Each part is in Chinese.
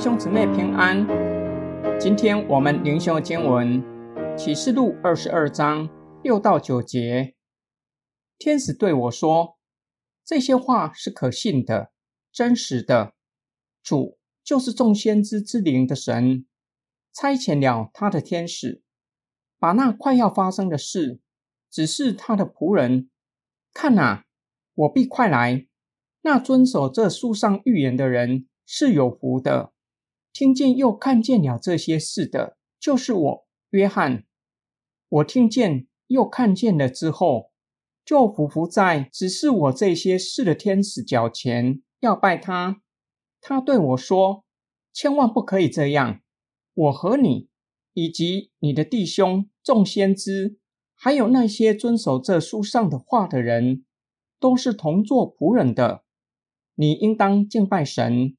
兄姊妹平安。今天我们灵修经文启示录二十二章六到九节。天使对我说：“这些话是可信的、真实的。主就是众先知之灵的神，差遣了他的天使，把那快要发生的事指示他的仆人。看哪，我必快来。那遵守这书上预言的人。”是有福的，听见又看见了这些事的，就是我约翰。我听见又看见了之后，就伏伏在指示我这些事的天使脚前，要拜他。他对我说：“千万不可以这样！我和你，以及你的弟兄众先知，还有那些遵守这书上的话的人，都是同做仆人的。你应当敬拜神。”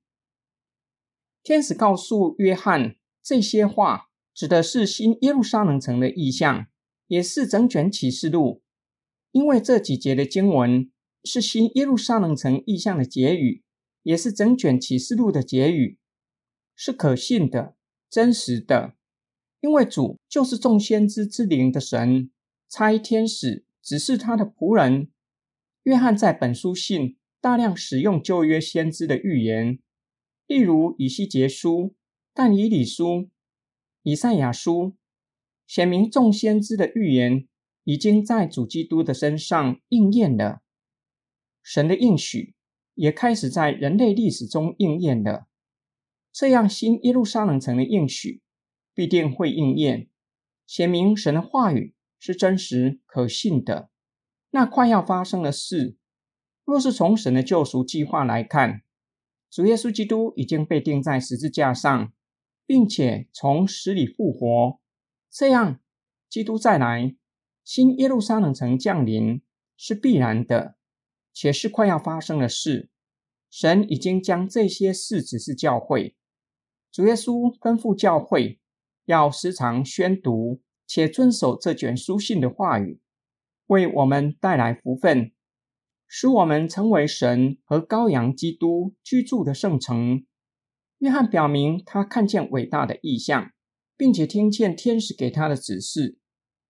天使告诉约翰这些话，指的是新耶路撒冷城的意象，也是整卷启示录。因为这几节的经文是新耶路撒冷城意象的结语，也是整卷启示录的结语，是可信的、真实的。因为主就是众先知之灵的神，差天使只是他的仆人。约翰在本书信大量使用旧约先知的预言。例如以西结书、但以理书、以赛亚书，显明众先知的预言已经在主基督的身上应验了。神的应许也开始在人类历史中应验了。这样，新耶路撒冷城的应许必定会应验，显明神的话语是真实可信的。那快要发生的事，若是从神的救赎计划来看，主耶稣基督已经被钉在十字架上，并且从死里复活。这样，基督再来，新耶路撒冷城降临是必然的，且是快要发生的事。神已经将这些事指示教会。主耶稣吩咐教会要时常宣读且遵守这卷书信的话语，为我们带来福分。使我们成为神和羔羊基督居住的圣城。约翰表明他看见伟大的意象，并且听见天使给他的指示，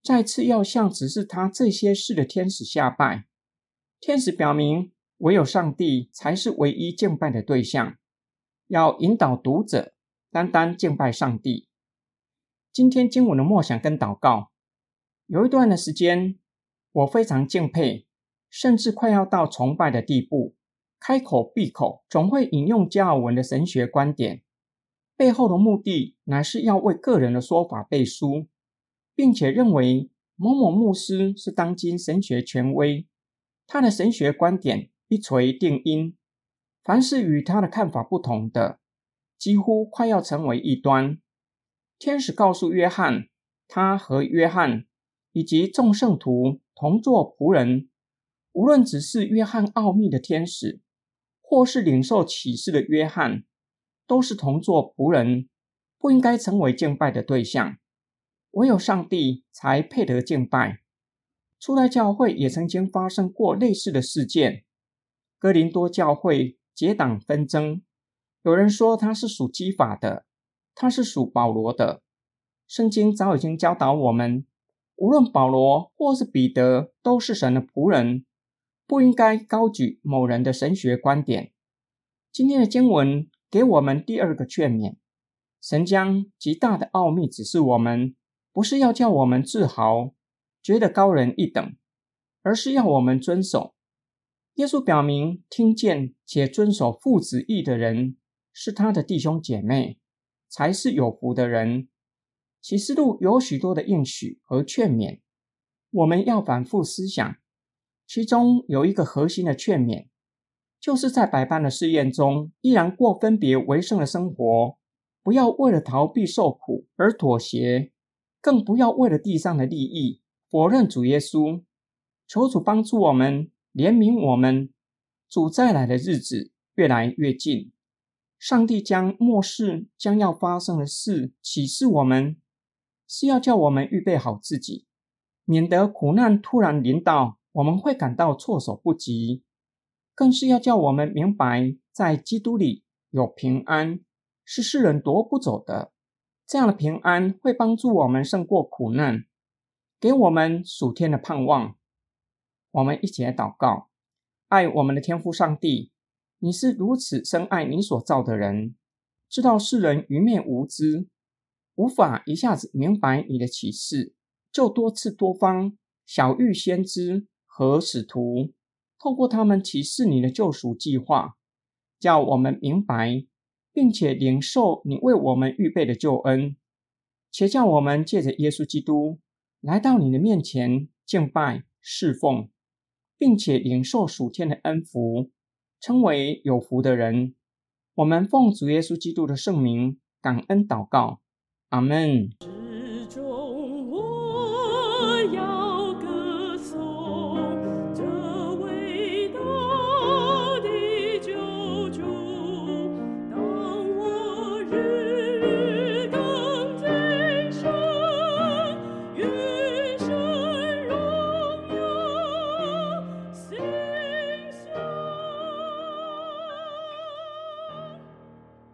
再次要向指示他这些事的天使下拜。天使表明，唯有上帝才是唯一敬拜的对象，要引导读者单单敬拜上帝。今天经文的默想跟祷告，有一段的时间，我非常敬佩。甚至快要到崇拜的地步，开口闭口总会引用加尔文的神学观点，背后的目的乃是要为个人的说法背书，并且认为某某牧师是当今神学权威，他的神学观点一锤定音，凡是与他的看法不同的，几乎快要成为异端。天使告诉约翰，他和约翰以及众圣徒同作仆人。无论只是约翰奥秘的天使，或是领受启示的约翰，都是同作仆人，不应该成为敬拜的对象。唯有上帝才配得敬拜。初代教会也曾经发生过类似的事件。哥林多教会结党纷争，有人说他是属基法的，他是属保罗的。圣经早已经教导我们，无论保罗或是彼得，都是神的仆人。不应该高举某人的神学观点。今天的经文给我们第二个劝勉：神将极大的奥秘指示我们，不是要叫我们自豪，觉得高人一等，而是要我们遵守。耶稣表明，听见且遵守父子意的人，是他的弟兄姐妹，才是有福的人。启示录有许多的应许和劝勉，我们要反复思想。其中有一个核心的劝勉，就是在百般的试验中，依然过分别为圣的生活，不要为了逃避受苦而妥协，更不要为了地上的利益否认主耶稣。求主帮助我们，怜悯我们。主再来的日子越来越近，上帝将末世将要发生的事启示我们，是要叫我们预备好自己，免得苦难突然临到。我们会感到措手不及，更是要叫我们明白，在基督里有平安，是世人夺不走的。这样的平安会帮助我们胜过苦难，给我们属天的盼望。我们一起来祷告：爱我们的天父上帝，你是如此深爱你所造的人，知道世人愚昧无知，无法一下子明白你的启示，就多次多方小玉先知和使徒，透过他们启示你的救赎计划，叫我们明白。并且领受你为我们预备的救恩，且叫我们借着耶稣基督来到你的面前敬拜侍奉，并且领受属天的恩福，称为有福的人。我们奉主耶稣基督的圣名感恩祷告，阿门。